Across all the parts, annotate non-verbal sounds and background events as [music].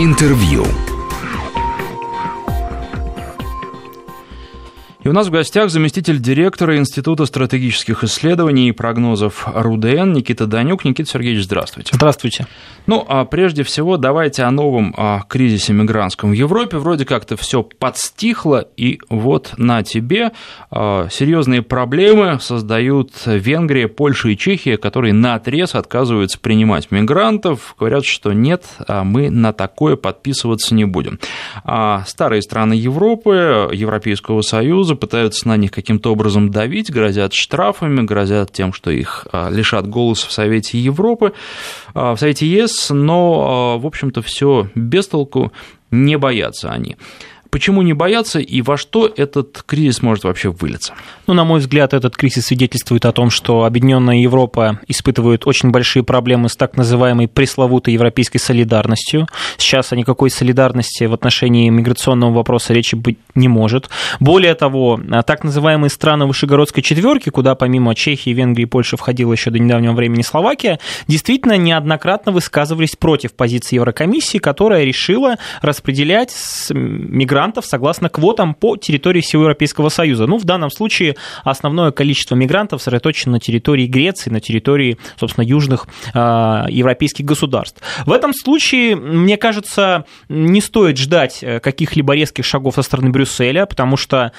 Интервью. И у нас в гостях заместитель директора Института стратегических исследований и прогнозов РУДН Никита Данюк. Никита Сергеевич, здравствуйте. Здравствуйте. Ну, а прежде всего, давайте о новом о кризисе мигрантском в Европе. Вроде как-то все подстихло, и вот на тебе а, серьезные проблемы создают Венгрия, Польша и Чехия, которые на отрез отказываются принимать мигрантов. Говорят, что нет, а мы на такое подписываться не будем. А старые страны Европы, Европейского Союза пытаются на них каким-то образом давить, грозят штрафами, грозят тем, что их а, лишат голоса в Совете Европы, а, в Совете ЕС, но, а, в общем-то, все без толку, не боятся они. Почему не бояться и во что этот кризис может вообще вылиться? Ну, на мой взгляд, этот кризис свидетельствует о том, что Объединенная Европа испытывает очень большие проблемы с так называемой пресловутой европейской солидарностью. Сейчас о никакой солидарности в отношении миграционного вопроса речи быть не может. Более того, так называемые страны Вышегородской четверки, куда помимо Чехии, Венгрии и Польши входила еще до недавнего времени Словакия, действительно неоднократно высказывались против позиции Еврокомиссии, которая решила распределять мигрантов мигрантов согласно квотам по территории всего Европейского Союза. Ну, в данном случае основное количество мигрантов сосредоточено на территории Греции, на территории, собственно, южных э, европейских государств. В этом случае, мне кажется, не стоит ждать э, каких-либо резких шагов со стороны Брюсселя, потому что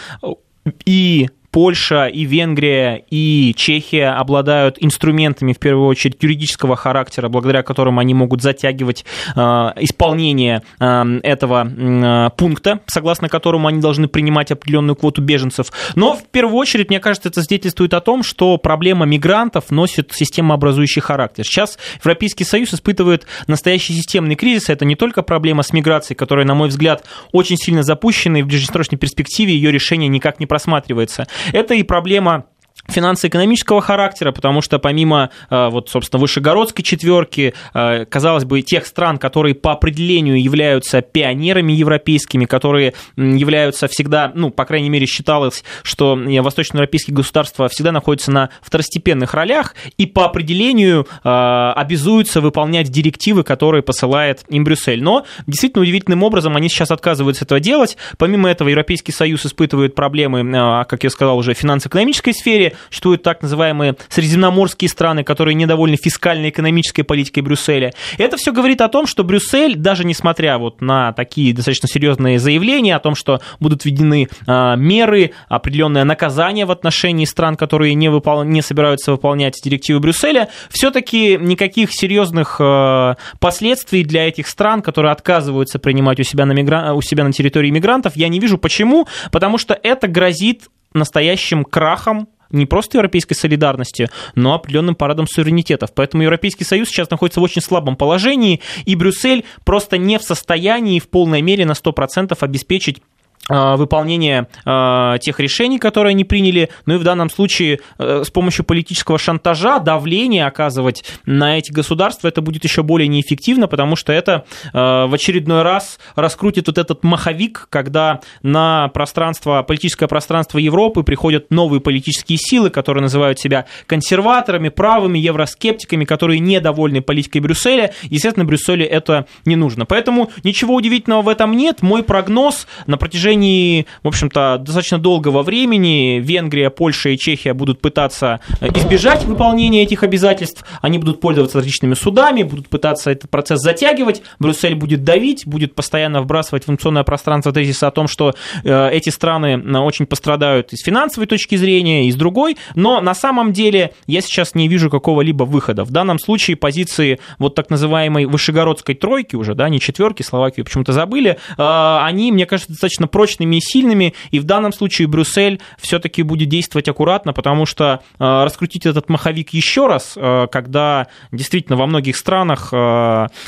и Польша и Венгрия и Чехия обладают инструментами, в первую очередь, юридического характера, благодаря которым они могут затягивать э, исполнение э, этого э, пункта, согласно которому они должны принимать определенную квоту беженцев. Но, в первую очередь, мне кажется, это свидетельствует о том, что проблема мигрантов носит системообразующий характер. Сейчас Европейский Союз испытывает настоящий системный кризис. Это не только проблема с миграцией, которая, на мой взгляд, очень сильно запущена, и в ближнесрочной перспективе ее решение никак не просматривается. Это и проблема финансово-экономического характера, потому что помимо, э, вот, собственно, Вышегородской четверки, э, казалось бы, тех стран, которые по определению являются пионерами европейскими, которые являются всегда, ну, по крайней мере, считалось, что восточноевропейские государства всегда находятся на второстепенных ролях и по определению э, обязуются выполнять директивы, которые посылает им Брюссель. Но действительно удивительным образом они сейчас отказываются этого делать. Помимо этого, Европейский Союз испытывает проблемы, как я сказал, уже в финансово-экономической сфере, существуют так называемые средиземноморские страны, которые недовольны фискальной экономической политикой Брюсселя. Это все говорит о том, что Брюссель, даже несмотря вот на такие достаточно серьезные заявления о том, что будут введены э, меры, определенное наказание в отношении стран, которые не, выпол... не собираются выполнять директивы Брюсселя, все-таки никаких серьезных э, последствий для этих стран, которые отказываются принимать у себя на, мигра... у себя на территории мигрантов, я не вижу. Почему? Потому что это грозит настоящим крахом не просто европейской солидарности, но определенным парадом суверенитетов. Поэтому Европейский Союз сейчас находится в очень слабом положении, и Брюссель просто не в состоянии в полной мере на 100% обеспечить выполнение а, тех решений, которые они приняли, ну и в данном случае э, с помощью политического шантажа, давления оказывать на эти государства, это будет еще более неэффективно, потому что это э, в очередной раз раскрутит вот этот маховик, когда на пространство, политическое пространство Европы приходят новые политические силы, которые называют себя консерваторами, правыми, евроскептиками, которые недовольны политикой Брюсселя. Естественно, Брюсселю это не нужно. Поэтому ничего удивительного в этом нет. Мой прогноз на протяжении протяжении, в общем-то, достаточно долгого времени Венгрия, Польша и Чехия будут пытаться э, избежать выполнения этих обязательств, они будут пользоваться различными судами, будут пытаться этот процесс затягивать, Брюссель будет давить, будет постоянно вбрасывать в информационное пространство тезисы о том, что э, эти страны э, очень пострадают и с финансовой точки зрения, и с другой, но на самом деле я сейчас не вижу какого-либо выхода. В данном случае позиции вот так называемой Вышегородской тройки уже, да, не четверки, Словакию почему-то забыли, они, мне кажется, достаточно прочными и сильными, и в данном случае Брюссель все-таки будет действовать аккуратно, потому что э, раскрутить этот маховик еще раз, э, когда действительно во многих странах э,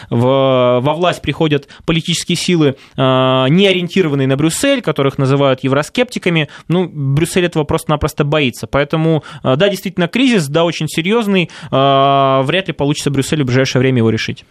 в, во власть приходят политические силы, не ориентированные на Брюссель, которых называют евроскептиками, ну, Брюссель этого просто-напросто боится. Поэтому, да, действительно кризис, да, очень серьезный, вряд ли получится Брюсселю в ближайшее время его решить.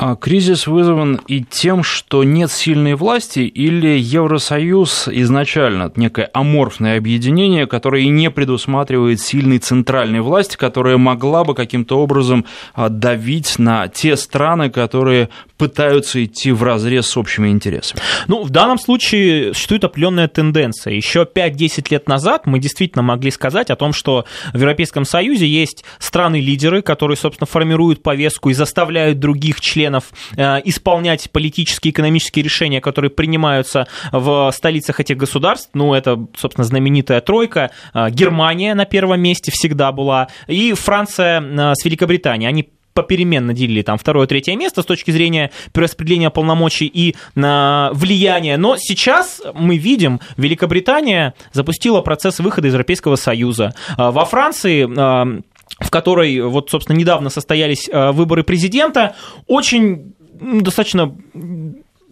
А кризис вызван и тем, что нет сильной власти, или Евросоюз изначально некое аморфное объединение, которое и не предусматривает сильной центральной власти, которая могла бы каким-то образом а, давить на те страны, которые пытаются идти в разрез с общими интересами? Ну, в данном случае существует определенная тенденция. Еще 5-10 лет назад мы действительно могли сказать о том, что в Европейском Союзе есть страны-лидеры, которые, собственно, формируют повестку и заставляют других членов э, исполнять политические и экономические решения, которые принимаются в столицах этих государств. Ну, это, собственно, знаменитая тройка. Э, Германия на первом месте всегда была, и Франция э, с Великобританией. Они попеременно делили там второе, третье место с точки зрения перераспределения полномочий и на влияния. Но сейчас мы видим, Великобритания запустила процесс выхода из Европейского Союза. Во Франции в которой вот, собственно, недавно состоялись выборы президента, очень достаточно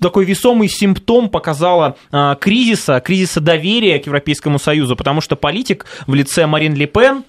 такой весомый симптом показала а, кризиса, кризиса доверия к Европейскому Союзу, потому что политик в лице Марин Ле Пен а,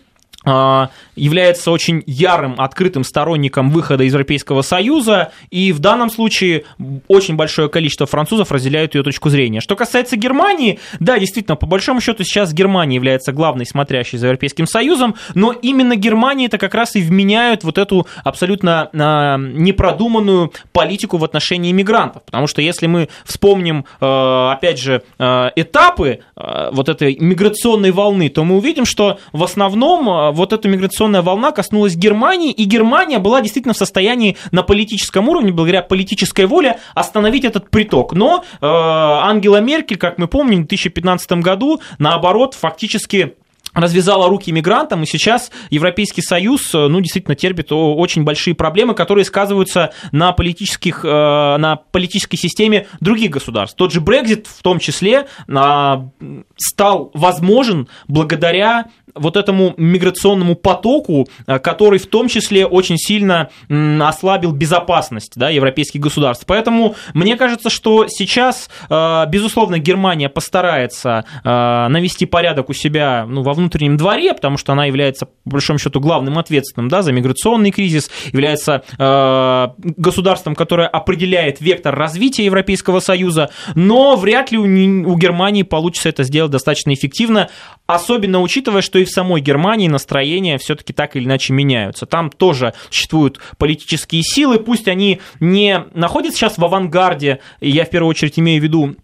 является очень ярым, открытым сторонником выхода из Европейского Союза, и в данном случае очень большое количество французов разделяют ее точку зрения. Что касается Германии, да, действительно, по большому счету сейчас Германия является главной смотрящей за Европейским Союзом, но именно Германия это как раз и вменяют вот эту абсолютно э, непродуманную политику в отношении мигрантов, потому что если мы вспомним, э, опять же, э, этапы э, вот этой миграционной волны, то мы увидим, что в основном вот эта миграционная волна коснулась Германии, и Германия была действительно в состоянии на политическом уровне, благодаря политической воле, остановить этот приток. Но э, Ангела Меркель, как мы помним, в 2015 году, наоборот, фактически развязала руки мигрантам, и сейчас Европейский Союз, э, ну, действительно терпит очень большие проблемы, которые сказываются на, политических, э, на политической системе других государств. Тот же Брекзит в том числе стал возможен благодаря вот этому миграционному потоку, э, который в том числе очень сильно ослабил безопасность да, европейских государств. Поэтому мне кажется, что сейчас, э, безусловно, Германия постарается э, навести порядок у себя ну, во внутреннем дворе, потому что она является, по большому счету, главным ответственным да, за миграционный кризис, является государством, которое определяет вектор развития Европейского Союза, но вряд ли у, у Германии получится это сделать достаточно эффективно, особенно учитывая, что и в самой Германии настроения все-таки так или иначе меняются. Там тоже существуют политические силы, пусть они не находятся сейчас в авангарде, я в первую очередь имею в виду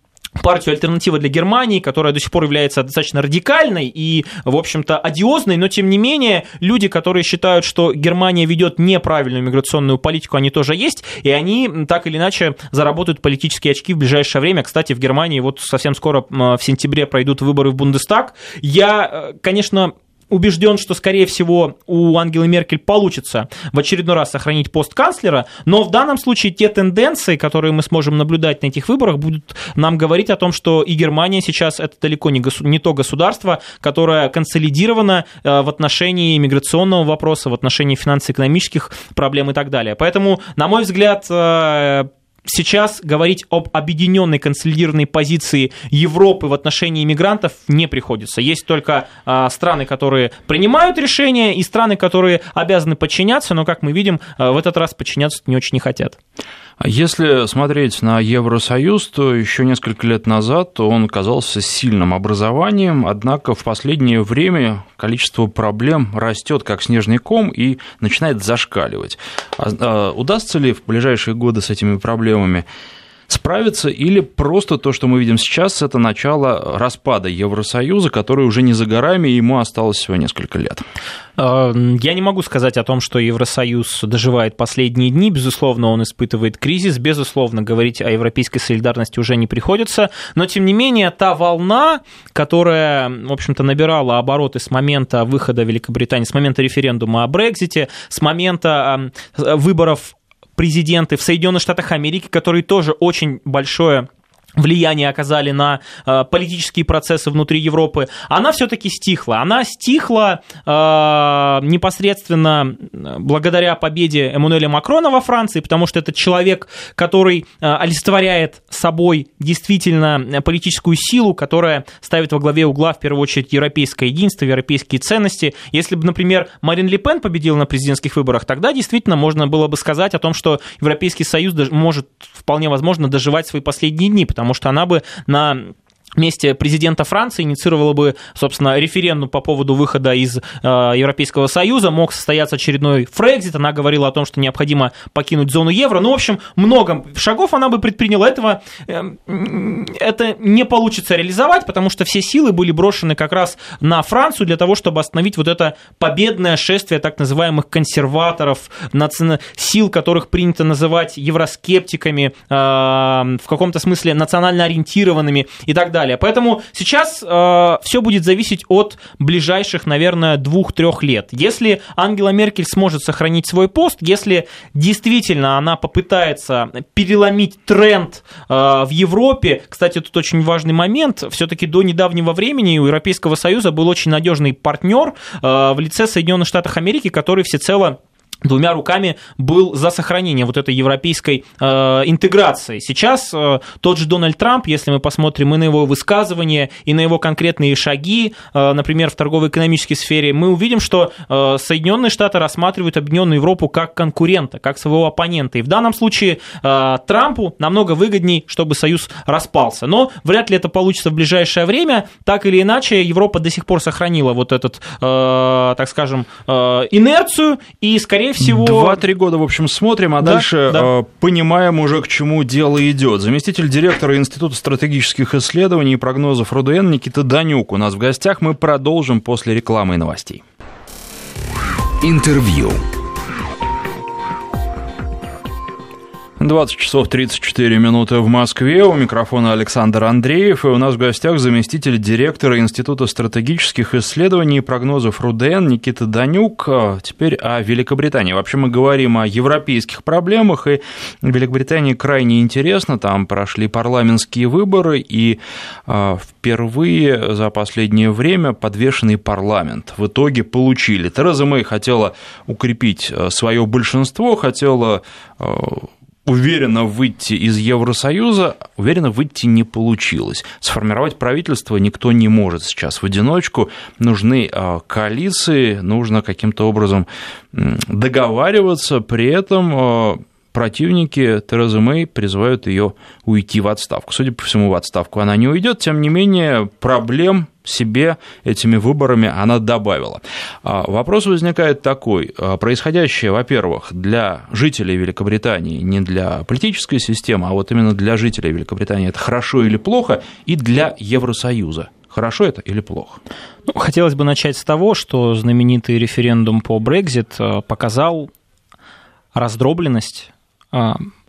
партию «Альтернатива для Германии», которая до сих пор является достаточно радикальной и, в общем-то, одиозной, но, тем не менее, люди, которые считают, что Германия ведет неправильную миграционную политику, они тоже есть, и они так или иначе заработают политические очки в ближайшее время. Кстати, в Германии вот совсем скоро, в сентябре, пройдут выборы в Бундестаг. Я, э, конечно, убежден, что, скорее всего, у Ангелы Меркель получится в очередной раз сохранить пост канцлера, но в данном случае те тенденции, которые мы сможем наблюдать на этих выборах, будут нам говорить о том, что и Германия сейчас это далеко не, госу- не то государство, которое консолидировано э, в отношении миграционного вопроса, в отношении финансово-экономических проблем и так далее. Поэтому, на мой взгляд, э, сейчас говорить об объединенной консолидированной позиции Европы в отношении иммигрантов не приходится. Есть только э, страны, которые принимают решения, и страны, которые обязаны подчиняться, но, как мы видим, э, в этот раз подчиняться не очень не хотят. А если смотреть на Евросоюз, то еще несколько лет назад он казался сильным образованием, однако в последнее время количество проблем растет как снежный ком и начинает зашкаливать. А, а удастся ли в ближайшие годы с этими проблемами справиться, или просто то, что мы видим сейчас, это начало распада Евросоюза, который уже не за горами, и ему осталось всего несколько лет? А, я не могу сказать о том, что Евросоюз доживает последние дни. Безусловно, он испытывает кризис. Безусловно, говорить о европейской солидарности уже не приходится. Но, тем не менее, та волна, которая, в общем-то, набирала обороты с момента выхода Великобритании, с момента референдума о Брекзите, с момента выборов президенты в Соединенных Штатах Америки, которые тоже очень большое влияние оказали на э, политические процессы внутри Европы, она все-таки стихла. Она стихла э, непосредственно благодаря победе Эммануэля Макрона во Франции, потому что это человек, который э, олицетворяет собой действительно политическую силу, которая ставит во главе угла в первую очередь европейское единство, европейские ценности. Если бы, например, Марин Ле Пен победила на президентских выборах, тогда действительно можно было бы сказать о том, что Европейский Союз может вполне возможно доживать свои последние дни, потому что она бы на месте президента Франции инициировала бы, собственно, референдум по поводу выхода из э, Европейского Союза, мог состояться очередной Фрекзит, она говорила о том, что необходимо покинуть зону евро, ну, в общем, много шагов она бы предприняла, этого э, это не получится реализовать, потому что все силы были брошены как раз на Францию для того, чтобы остановить вот это победное шествие так называемых консерваторов, сил, которых принято называть евроскептиками, э, в каком-то смысле национально ориентированными и так далее далее. Поэтому сейчас э, все будет зависеть от ближайших, наверное, двух-трех лет. Если Ангела Меркель сможет сохранить свой пост, если действительно она попытается переломить тренд э, в Европе, кстати, тут очень важный момент, все-таки до недавнего времени у Европейского Союза был очень надежный партнер э, в лице Соединенных Штатов Америки, который всецело двумя руками был за сохранение вот этой европейской э, интеграции. Сейчас э, тот же Дональд Трамп, если мы посмотрим и на его высказывания, и на его конкретные шаги, э, например, в торгово-экономической сфере, мы увидим, что э, Соединенные Штаты рассматривают Объединенную Европу как конкурента, как своего оппонента. И в данном случае э, Трампу намного выгодней, чтобы Союз распался. Но вряд ли это получится в ближайшее время. Так или иначе, Европа до сих пор сохранила вот этот, э, так скажем, э, инерцию, и, скорее всего... Два-три года, в общем, смотрим, а да, дальше да. Э, понимаем уже, к чему дело идет. Заместитель директора Института стратегических исследований и прогнозов РУДН Никита Данюк у нас в гостях. Мы продолжим после рекламы и новостей. Интервью. 20 часов 34 минуты в Москве. У микрофона Александр Андреев. И у нас в гостях заместитель директора Института стратегических исследований и прогнозов РУДН Никита Данюк. Теперь о Великобритании. Вообще мы говорим о европейских проблемах. И Великобритании крайне интересно. Там прошли парламентские выборы. И а, впервые за последнее время подвешенный парламент в итоге получили. Тереза Мэй хотела укрепить а, свое большинство, хотела а, уверенно выйти из Евросоюза, уверенно выйти не получилось. Сформировать правительство никто не может сейчас в одиночку. Нужны а, коалиции, нужно каким-то образом договариваться, при этом а, противники Терезы Мэй призывают ее уйти в отставку. Судя по всему, в отставку она не уйдет, тем не менее, проблем себе этими выборами она добавила. А, вопрос возникает такой. А, происходящее, во-первых, для жителей Великобритании, не для политической системы, а вот именно для жителей Великобритании, это хорошо или плохо, и для Евросоюза. Хорошо это или плохо? Ну, хотелось бы начать с того, что знаменитый референдум по Brexit а, показал раздробленность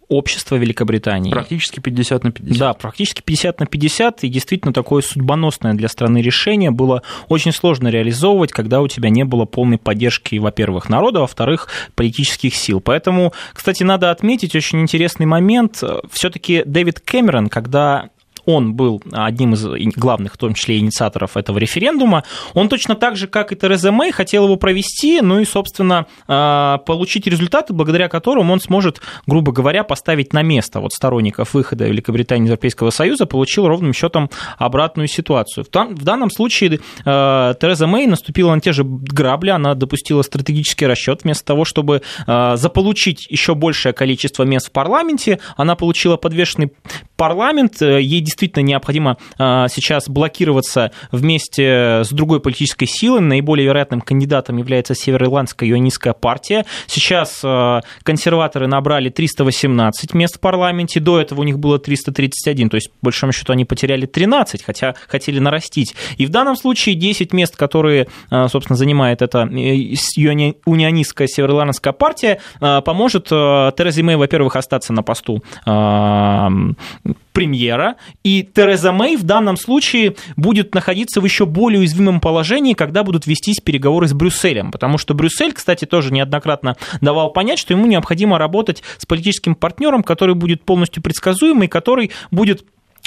общества Великобритании. Практически 50 на 50. Да, практически 50 на 50, и действительно такое судьбоносное для страны решение было очень сложно реализовывать, когда у тебя не было полной поддержки, во-первых, народа, во-вторых, политических сил. Поэтому, кстати, надо отметить очень интересный момент. Все-таки Дэвид Кэмерон, когда он был одним из главных, в том числе, инициаторов этого референдума, он точно так же, как и Тереза Мэй, хотел его провести, ну и, собственно, а, получить результаты, благодаря которым он сможет, грубо говоря, поставить на место вот сторонников выхода Великобритании из Европейского Союза, получил ровным счетом обратную ситуацию. В данном случае а, Тереза Мэй наступила на те же грабли, она допустила стратегический расчет, вместо того, чтобы а, заполучить еще большее количество мест в парламенте, она получила подвешенный парламент, ей действительно необходимо а, сейчас блокироваться вместе с другой политической силой. Наиболее вероятным кандидатом является Североирландская ионистская партия. Сейчас а, консерваторы набрали 318 мест в парламенте, до этого у них было 331, то есть, по большому счету, они потеряли 13, хотя хотели нарастить. И в данном случае 10 мест, которые, а, собственно, занимает эта э, унионистская североирландская партия, поможет Терезе Мэй, во-первых, остаться на посту премьера, и Тереза Мэй в данном случае будет находиться в еще более уязвимом положении, когда будут вестись переговоры с Брюсселем, потому что Брюссель, кстати, тоже неоднократно давал понять, что ему необходимо работать с политическим партнером, который будет полностью предсказуемый, который будет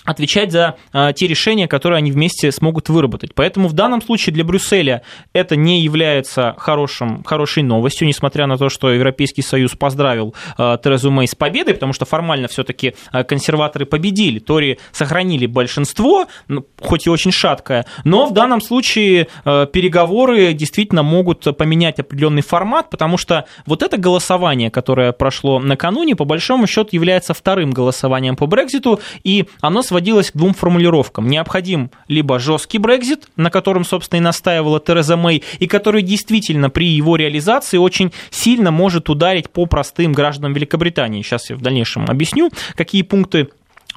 отвечать за а, те решения, которые они вместе смогут выработать. Поэтому в данном случае для Брюсселя это не является хорошим, хорошей новостью, несмотря на то, что Европейский Союз поздравил а, Терезу Мэй с победой, потому что формально все-таки а, консерваторы победили, Тори сохранили большинство, ну, хоть и очень шаткое, но в данном случае а, переговоры действительно могут поменять определенный формат, потому что вот это голосование, которое прошло накануне, по большому счету является вторым голосованием по Брекзиту, и оно своим сводилась к двум формулировкам. Необходим либо жесткий Брекзит, на котором, собственно, и настаивала Тереза Мэй, и который действительно при его реализации очень сильно может ударить по простым гражданам Великобритании. Сейчас я в дальнейшем объясню, какие пункты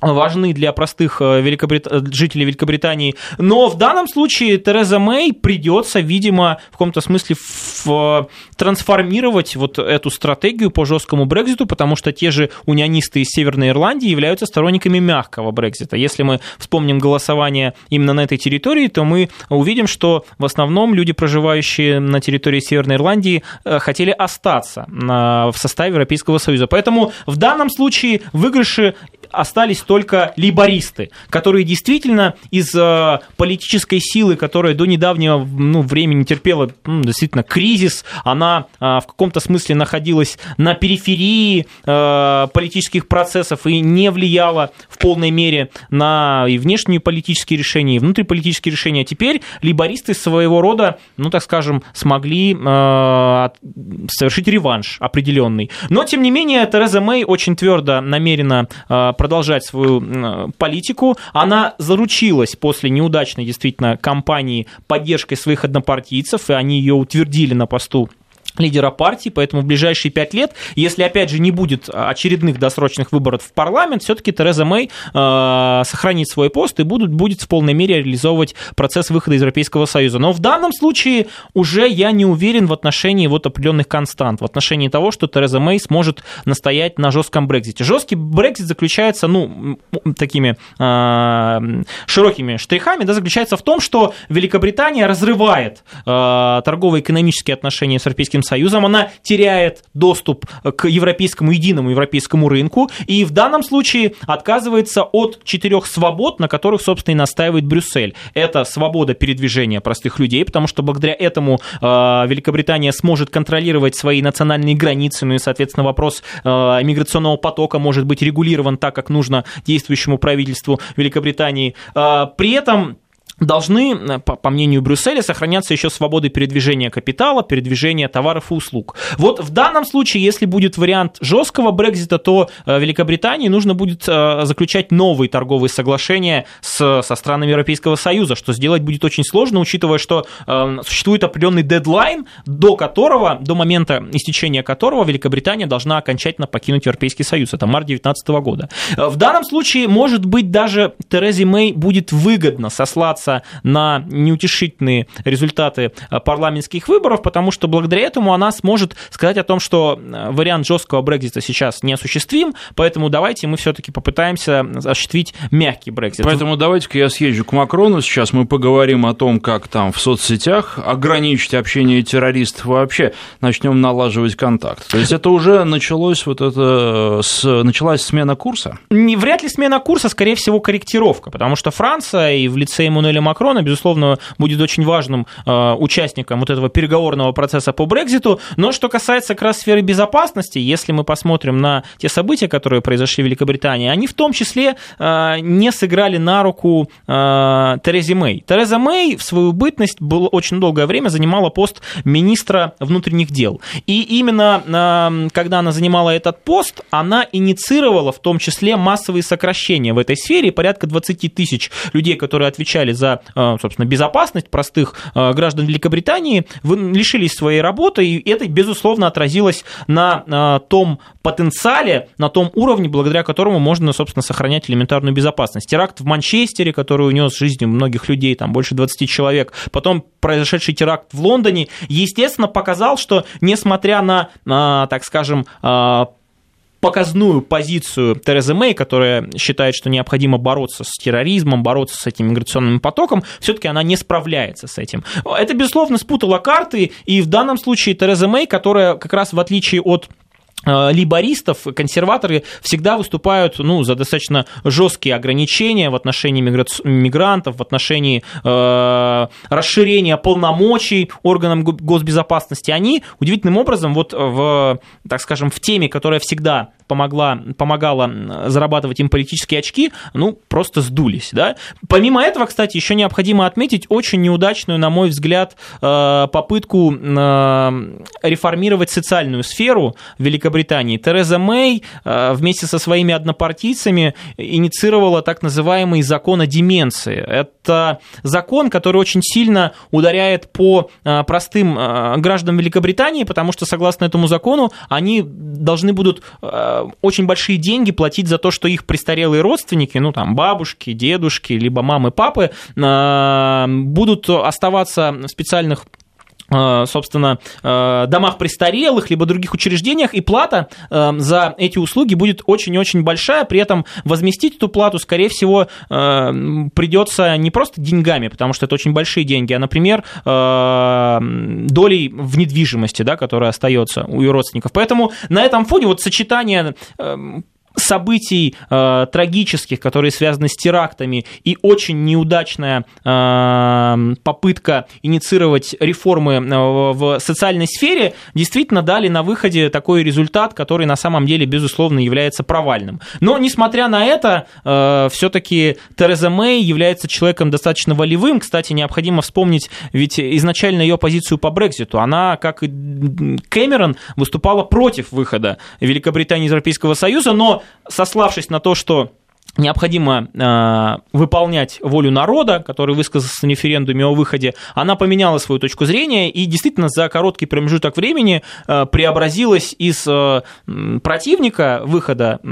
важны для простых э, Великобрит... Э, жителей Великобритании. Но в данном случае Тереза Мэй придется, видимо, в каком-то смысле в... трансформировать вот эту стратегию по жесткому Брекзиту, потому что те же унионисты из Северной Ирландии являются сторонниками мягкого Брекзита. Если мы вспомним голосование именно на этой территории, то мы увидим, что в основном люди, проживающие на территории Северной Ирландии, э, хотели остаться в составе Европейского Союза. Поэтому в данном случае выигрыши остались только либористы, которые действительно из э, политической силы, которая до недавнего ну, времени терпела ну, действительно кризис, она э, в каком-то смысле находилась на периферии э, политических процессов и не влияла в полной мере на и внешние политические решения, и внутриполитические решения. А теперь либористы своего рода, ну так скажем, смогли совершить реванш определенный. Но, тем не менее, Тереза Мэй очень твердо намерена продолжать свою свою политику. Она заручилась после неудачной действительно кампании поддержкой своих однопартийцев, и они ее утвердили на посту лидера партии, поэтому в ближайшие пять лет, если опять же не будет очередных досрочных выборов в парламент, все-таки Тереза Мэй э, сохранит свой пост и будет, будет в полной мере реализовывать процесс выхода из Европейского Союза. Но в данном случае уже я не уверен в отношении вот определенных констант, в отношении того, что Тереза Мэй сможет настоять на жестком Брекзите. Жесткий Брекзит заключается, ну, такими э, широкими штрихами, да, заключается в том, что Великобритания разрывает э, торгово-экономические отношения с Европейским Европейским Союзом, она теряет доступ к европейскому единому европейскому рынку и в данном случае отказывается от четырех свобод, на которых, собственно, и настаивает Брюссель. Это свобода передвижения простых людей, потому что благодаря этому э, Великобритания сможет контролировать свои национальные границы, ну и, соответственно, вопрос э, миграционного потока может быть регулирован так, как нужно действующему правительству Великобритании. Э, при этом должны, э, по мнению Брюсселя, сохраняться еще свободы передвижения капитала, передвижения товаров и услуг. Вот в данном случае, если будет вариант жесткого Брекзита, то э, Великобритании нужно будет э, заключать новые торговые соглашения с, со странами Европейского Союза, что сделать будет очень сложно, учитывая, что существует определенный дедлайн, до которого, до момента истечения которого Великобритания должна окончательно покинуть Европейский Союз. Это март 2019 года. В данном случае, может быть, даже Терезе Мэй будет выгодно сослаться ссылаться на неутешительные результаты э, парламентских выборов, потому что благодаря этому она сможет сказать о том, что э, вариант жесткого Брекзита сейчас неосуществим, поэтому давайте мы все-таки попытаемся осуществить мягкий Брекзит. Поэтому давайте-ка я съезжу к Макрону сейчас, мы поговорим о том, как там в соцсетях ограничить общение террористов вообще, начнем налаживать контакт. То есть это уже началось вот это, э, с, началась смена курса? Не, вряд ли смена курса, скорее всего, корректировка, потому что Франция и в лице Эммануэля Эммануэля Макрона, безусловно, будет очень важным э, участником вот этого переговорного процесса по Брекзиту. Но что касается как раз сферы безопасности, если мы посмотрим на те события, которые произошли в Великобритании, они в том числе э, не сыграли на руку э, Терезе Мэй. Тереза Мэй в свою бытность было очень долгое время занимала пост министра внутренних дел. И именно когда она занимала этот пост, она инициировала в том числе массовые сокращения в этой сфере. Порядка 20 тысяч людей, которые отвечали за Э, собственно, безопасность простых э, граждан Великобритании, лишились своей работы, и это, безусловно, отразилось на э, том потенциале, на том уровне, благодаря которому можно, собственно, сохранять элементарную безопасность. Теракт в Манчестере, который унес жизни многих людей, там больше 20 человек, потом произошедший теракт в Лондоне, естественно, показал, что несмотря на, так скажем, показную позицию Терезы Мэй, которая считает, что необходимо бороться с терроризмом, бороться с этим миграционным потоком, все-таки она не справляется с этим. Это, безусловно, спутало карты, и в данном случае Тереза Мэй, которая как раз в отличие от либористов, консерваторы всегда выступают ну, за достаточно жесткие ограничения в отношении мигрантов, в отношении э, расширения полномочий органам госбезопасности. Они удивительным образом вот в, так скажем, в теме, которая всегда помогла, помогала зарабатывать им политические очки, ну, просто сдулись, да. Помимо этого, кстати, еще необходимо отметить очень неудачную, на мой взгляд, э, попытку реформировать социальную сферу Великобритании. Тереза Мэй вместе со своими однопартийцами инициировала так называемый закон о деменции. Это закон, который очень сильно ударяет по простым гражданам Великобритании, потому что, согласно этому закону, они должны будут э, очень большие деньги платить за то, что их престарелые родственники, ну там бабушки, дедушки, либо мамы, папы, э, будут оставаться в специальных собственно, э, домах престарелых, либо других учреждениях, и плата э, за эти услуги будет очень-очень большая, при этом возместить эту плату, скорее всего, придется не просто деньгами, потому что это очень большие деньги, а, например, долей в недвижимости, да, которая остается у ее родственников. Поэтому на этом фоне вот сочетание событий э, трагических, которые связаны с терактами, и очень неудачная э, попытка инициировать реформы э, в социальной сфере, действительно дали на выходе такой результат, который на самом деле, безусловно, является провальным. Но, несмотря на это, э, все-таки Тереза Мэй является человеком достаточно волевым. Кстати, необходимо вспомнить, ведь изначально ее позицию по Брекзиту, она, как и Кэмерон, выступала против выхода Великобритании из Европейского Союза, но сославшись на то, что необходимо э, выполнять волю народа, который высказался на референдуме о выходе, она поменяла свою точку зрения и действительно за короткий промежуток времени э, преобразилась из э, противника выхода э,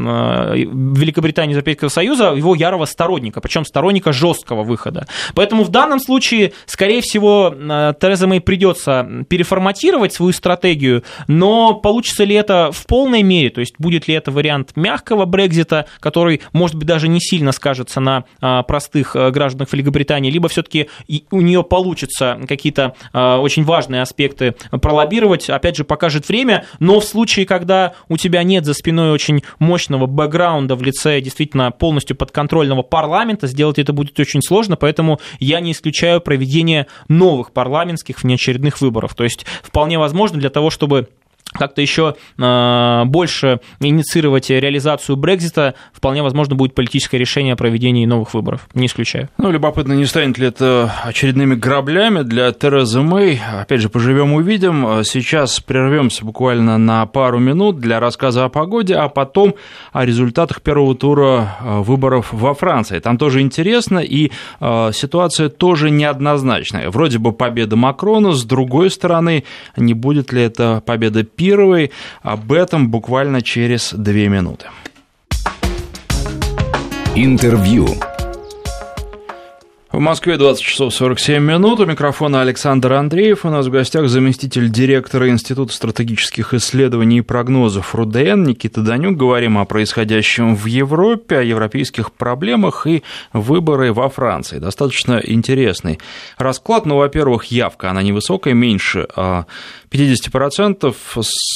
Великобритании из Европейского Союза его ярого сторонника, причем сторонника жесткого выхода. Поэтому в данном случае, скорее всего, э, Тереза Мэй придется переформатировать свою стратегию, но получится ли это в полной мере, то есть будет ли это вариант мягкого Брекзита, который, может быть, даже не сильно скажется на а, простых а, гражданах Великобритании, либо все-таки у нее получится какие-то а, очень важные аспекты пролоббировать, опять же, покажет время, но в случае, когда у тебя нет за спиной очень мощного бэкграунда в лице действительно полностью подконтрольного парламента, сделать это будет очень сложно, поэтому я не исключаю проведение новых парламентских внеочередных выборов. То есть вполне возможно для того, чтобы как-то еще э, больше инициировать реализацию Брекзита, вполне возможно будет политическое решение о проведении новых выборов. Не исключаю. Ну, любопытно, не станет ли это очередными граблями для Терезы Мэй. Опять же, поживем увидим. Сейчас прервемся буквально на пару минут для рассказа о погоде, а потом о результатах первого тура э, выборов во Франции. Там тоже интересно, и э, ситуация тоже неоднозначная. Вроде бы победа Макрона, с другой стороны, не будет ли это победа первой. Об этом буквально через две минуты. Интервью. В Москве 20 часов 47 минут. У микрофона Александр Андреев. У нас в гостях заместитель директора Института стратегических исследований и прогнозов РУДН Никита Данюк. Говорим о происходящем в Европе, о европейских проблемах и выборы во Франции. Достаточно интересный расклад. Ну, во-первых, явка, она невысокая, меньше а 50%,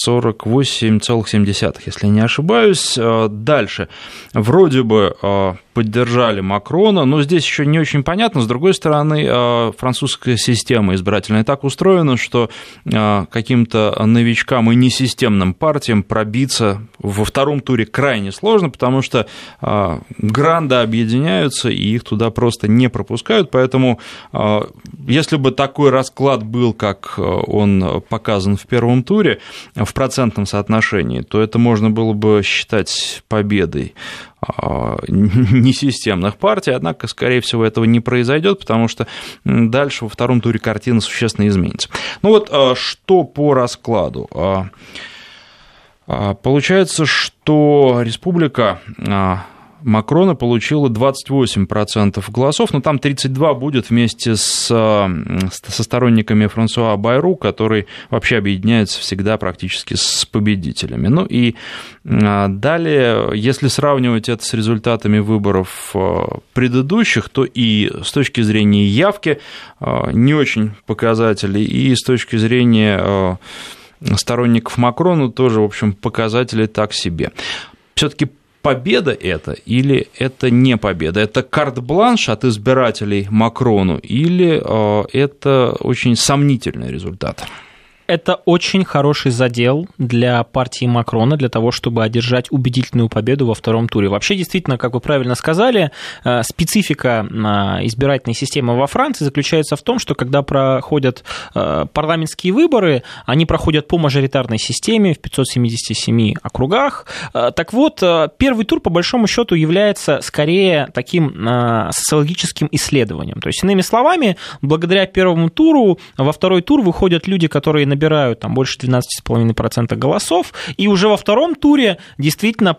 48,7, если не ошибаюсь. А, дальше. Вроде бы а, поддержали Макрона, но здесь еще не очень понятно. С другой стороны, а, французская система избирательная так устроена, что каким-то новичкам и несистемным партиям пробиться во втором туре крайне сложно, потому что гранды объединяются, и их туда просто не пропускают. Поэтому, если бы такой расклад был, как он показан в первом туре в процентном соотношении, то это можно было бы считать победой а, [laughs] несистемных партий, однако, скорее всего, этого не произойдет, потому что дальше во втором туре картина существенно изменится. Ну вот, а, что по раскладу? А, получается, что республика Макрона получила 28% голосов, но там 32 будет вместе с, со сторонниками Франсуа Байру, который вообще объединяется всегда практически с победителями. Ну и а, далее, если сравнивать это с результатами выборов а, предыдущих, то и с точки зрения явки не очень показатели, и с точки зрения сторонников Макрона тоже, в общем, показатели так себе. Все-таки победа это или это не победа? Это карт-бланш от избирателей Макрону или э, это очень сомнительный результат? Это очень хороший задел для партии Макрона, для того, чтобы одержать убедительную победу во втором туре. Вообще, действительно, как вы правильно сказали, э, специфика э, избирательной системы во Франции заключается в том, что когда проходят э, парламентские выборы, они проходят по мажоритарной системе в 577 округах. Так вот, первый тур, по большому счету, является скорее таким социологическим исследованием. То есть, иными словами, благодаря первому туру во второй тур выходят люди, которые набирают там больше 12,5% голосов, и уже во втором туре действительно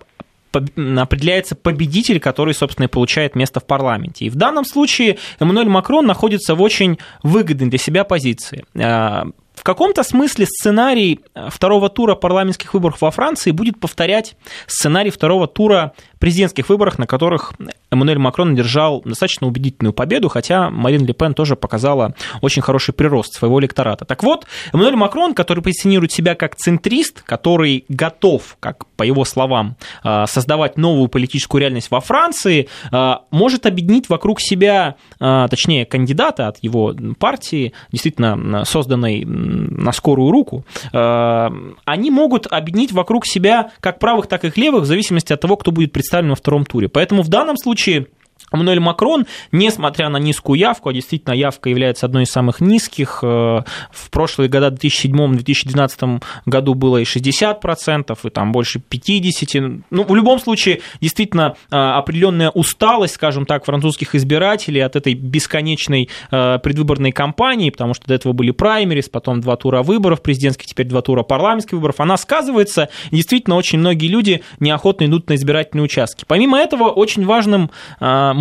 определяется победитель, который, собственно, и получает место в парламенте. И в данном случае Эммануэль Макрон находится в очень выгодной для себя позиции. А, в каком-то смысле сценарий второго тура парламентских выборов во Франции будет повторять сценарий второго тура президентских выборах, на которых Эммануэль Макрон одержал достаточно убедительную победу, хотя Марин Ле Пен тоже показала очень хороший прирост своего электората. Так вот, Эммануэль Макрон, который позиционирует себя как центрист, который готов, как по его словам, э, создавать новую политическую реальность во Франции, э, может объединить вокруг себя, э, точнее, кандидата от его партии, действительно созданной на скорую руку, они могут объединить вокруг себя как правых, так и левых, в зависимости от того, кто будет представлен представлен во втором туре. Поэтому в данном случае Эммануэль Макрон, несмотря на низкую явку, а действительно явка является одной из самых низких, э, в прошлые года, в 2007-2012 году было и 60%, и там больше 50%. Ну, в любом случае, действительно, э, определенная усталость, скажем так, французских избирателей от этой бесконечной э, предвыборной кампании, потому что до этого были праймерис, потом два тура выборов президентских, теперь два тура парламентских выборов, она сказывается, и действительно, очень многие люди неохотно идут на избирательные участки. Помимо этого, очень важным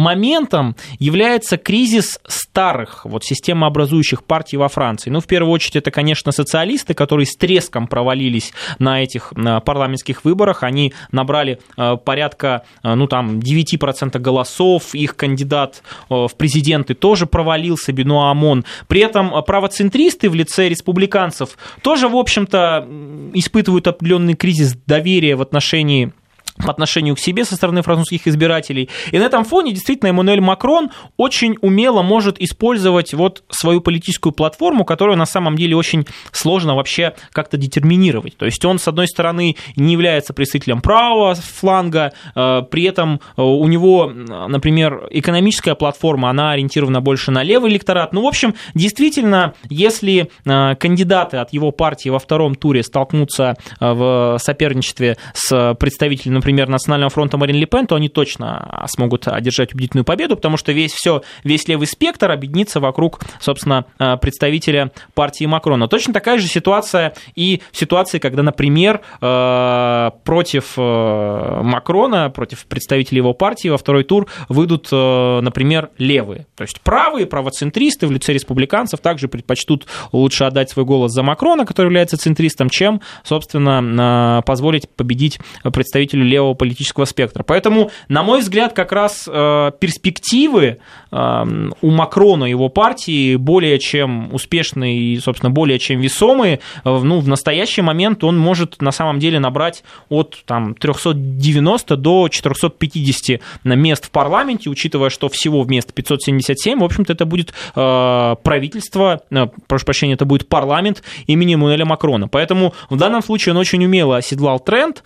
моментом является кризис старых вот, системообразующих партий во Франции. Ну, в первую очередь, это, конечно, социалисты, которые с треском провалились на этих парламентских выборах. Они набрали э, порядка, э, ну, там, 9% голосов. Их кандидат э, в президенты тоже провалился, Бенуа Амон. При этом правоцентристы в лице республиканцев тоже, в общем-то, испытывают определенный кризис доверия в отношении по отношению к себе со стороны французских избирателей. И на этом фоне действительно Эммануэль Макрон очень умело может использовать вот свою политическую платформу, которую на самом деле очень сложно вообще как-то детерминировать. То есть он, с одной стороны, не является представителем правого фланга, э, при этом э, у него, например, экономическая платформа, она ориентирована больше на левый электорат. Ну, в общем, действительно, если э, кандидаты от его партии во втором туре столкнутся в соперничестве с представителем, например, Национального фронта Марин Ле Пен, то они точно смогут одержать убедительную победу, потому что весь, все, весь левый спектр объединится вокруг, собственно, э, представителя партии Макрона. Точно такая же ситуация и в ситуации, когда, например, э, против э, Макрона, против представителей его партии во второй тур выйдут, например, левые. То есть правые, правоцентристы в лице республиканцев также предпочтут лучше отдать свой голос за Макрона, который является центристом, чем, собственно, позволить победить представителю левого политического спектра. Поэтому, на мой взгляд, как раз э, перспективы э, у Макрона и его партии более чем успешные и, собственно, более чем весомые. Э, ну, в настоящий момент он может на самом деле набрать от там, 390 до 450 мест в парламенте, учитывая, что всего вместо 577, в общем-то, это будет правительство, прошу прощения, это будет парламент имени Эммануэля Макрона. Поэтому в данном случае он очень умело оседлал тренд,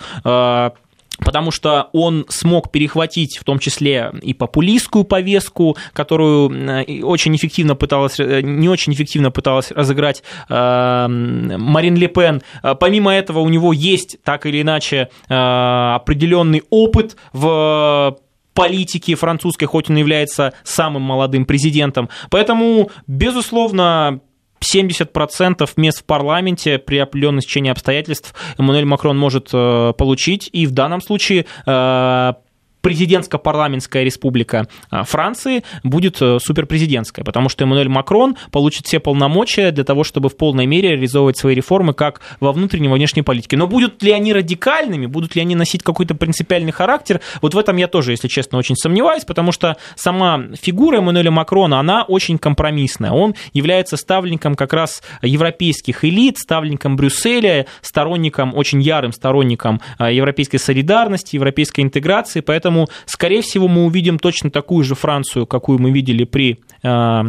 потому что он смог перехватить в том числе и популистскую повестку, которую э, очень эффективно пыталась, э, не очень эффективно пыталась разыграть э, Марин Ле Пен. Помимо этого у него есть так или иначе определенный опыт в политики французской, хоть он является самым молодым президентом. Поэтому, безусловно, 70% мест в парламенте при определенном течении обстоятельств Эммануэль Макрон может э, получить. И в данном случае э, президентско-парламентская республика а, Франции будет э, суперпрезидентская, потому что Эммануэль Макрон получит все полномочия для того, чтобы в полной мере реализовывать свои реформы как во внутренней, во внешней политике. Но будут ли они радикальными, будут ли они носить какой-то принципиальный характер, вот в этом я тоже, если честно, очень сомневаюсь, потому что сама фигура Эммануэля Макрона, она очень компромиссная. Он является ставленником как раз европейских элит, ставленником Брюсселя, сторонником, очень ярым сторонником а, европейской солидарности, европейской интеграции, поэтому Поэтому, скорее всего, мы увидим точно такую же Францию, какую мы видели при э,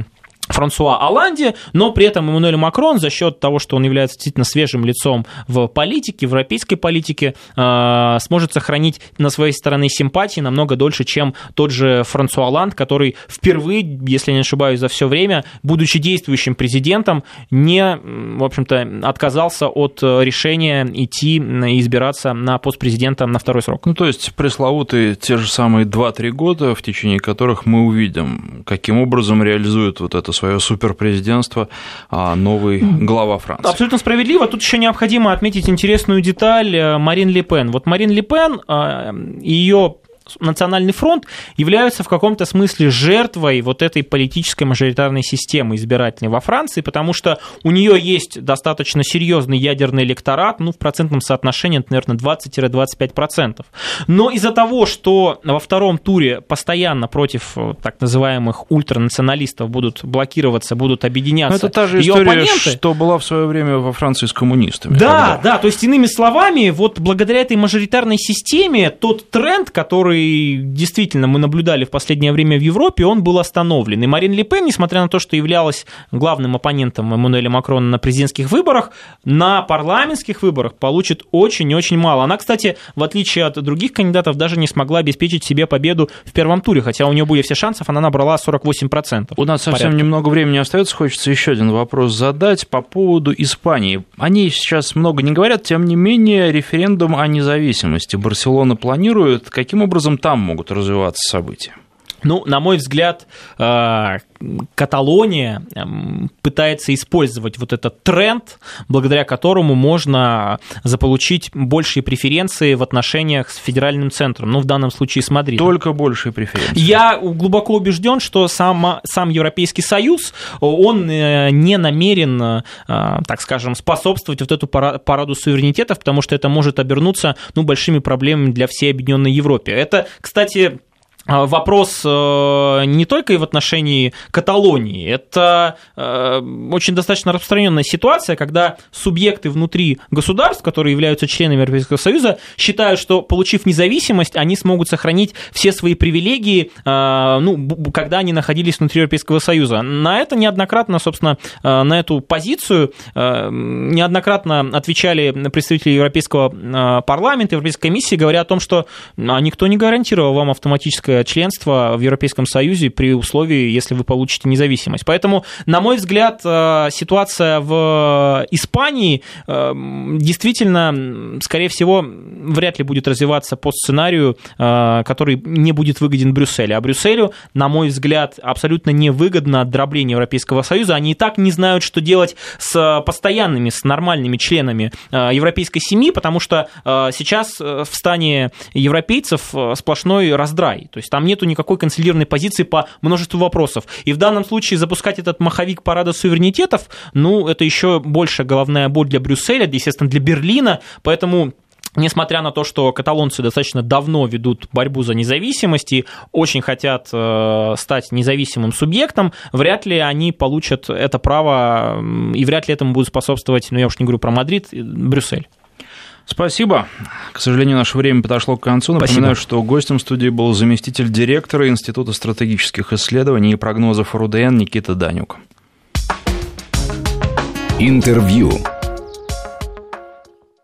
Франсуа Оланде, но при этом Эммануэль Макрон за счет того, что он является действительно свежим лицом в политике, в европейской политике, э, сможет сохранить на своей стороне симпатии намного дольше, чем тот же Франсуа Оланд, который впервые, если не ошибаюсь, за все время, будучи действующим президентом, не, в общем-то, отказался от решения идти и избираться на пост президента на второй срок. Ну, то есть пресловутые те же самые 2-3 года, в течение которых мы увидим, каким образом реализует вот это свое суперпрезидентство а, новый глава Франции. Абсолютно справедливо. Тут еще необходимо отметить интересную деталь э, Марин Ле Пен. Вот Марин Ле Пен, а, ее Национальный фронт являются в каком-то смысле жертвой вот этой политической мажоритарной системы избирательной во Франции, потому что у нее есть достаточно серьезный ядерный электорат, ну, в процентном соотношении, это, наверное, 20-25%. Но из-за того, что во втором туре постоянно против э, так называемых ультранационалистов будут блокироваться, будут объединяться Это та же история, оппоненты, что была в свое время во Франции с коммунистами. Да, когда... да, то есть, иными словами, вот благодаря этой мажоритарной системе тот тренд, который который действительно мы наблюдали в последнее время в Европе, он был остановлен. И Марин Ле Пен, несмотря на то, что являлась главным оппонентом Эммануэля Макрона на президентских выборах, на парламентских выборах получит очень-очень мало. Она, кстати, в отличие от других кандидатов, даже не смогла обеспечить себе победу в первом туре, хотя у нее были все шансов, она набрала 48%. У нас совсем порядка. немного времени остается, хочется еще один вопрос задать по поводу Испании. Они сейчас много не говорят, тем не менее, референдум о независимости Барселона планирует. Каким образом образом там могут развиваться события? Ну, на мой взгляд, э, Каталония эм, пытается использовать вот этот тренд, благодаря которому можно заполучить большие преференции в отношениях с федеральным центром, ну, в данном случае с Мадридом. Только большие преференции. Я глубоко убежден, что сам, сам Европейский Союз, он э, не намерен, э, так скажем, способствовать вот эту параду суверенитетов, потому что это может обернуться, ну, большими проблемами для всей объединенной Европы. Это, кстати, вопрос э, не только и в отношении Каталонии. Это э, очень достаточно распространенная ситуация, когда субъекты внутри государств, которые являются членами Европейского Союза, считают, что получив независимость, они смогут сохранить все свои привилегии, э, ну, когда они находились внутри Европейского Союза. На это неоднократно, собственно, на эту позицию неоднократно отвечали представители Европейского парламента, Европейской комиссии, говоря о том, что а, никто не гарантировал вам автоматическое членство в Европейском Союзе при условии, если вы получите независимость. Поэтому, на мой взгляд, э, ситуация в Испании э, действительно, скорее всего, вряд ли будет развиваться по сценарию, э, который не будет выгоден Брюсселю. А Брюсселю, на мой взгляд, абсолютно невыгодно дробление Европейского Союза. Они и так не знают, что делать с постоянными, с нормальными членами европейской семьи, потому что сейчас в стане европейцев сплошной раздрай. То есть есть там нету никакой консолидированной позиции по множеству вопросов. И в данном случае запускать этот маховик парада суверенитетов, ну, это еще больше головная боль для Брюсселя, естественно, для Берлина, поэтому Несмотря на то, что каталонцы достаточно давно ведут борьбу за независимость и очень хотят э, стать независимым субъектом, вряд ли они получат это право и вряд ли этому будут способствовать, ну я уж не говорю про Мадрид, Брюссель. Спасибо. К сожалению, наше время подошло к концу. Напоминаю, Спасибо. что гостем студии был заместитель директора Института стратегических исследований и прогнозов РУДН Никита Данюк. Интервью.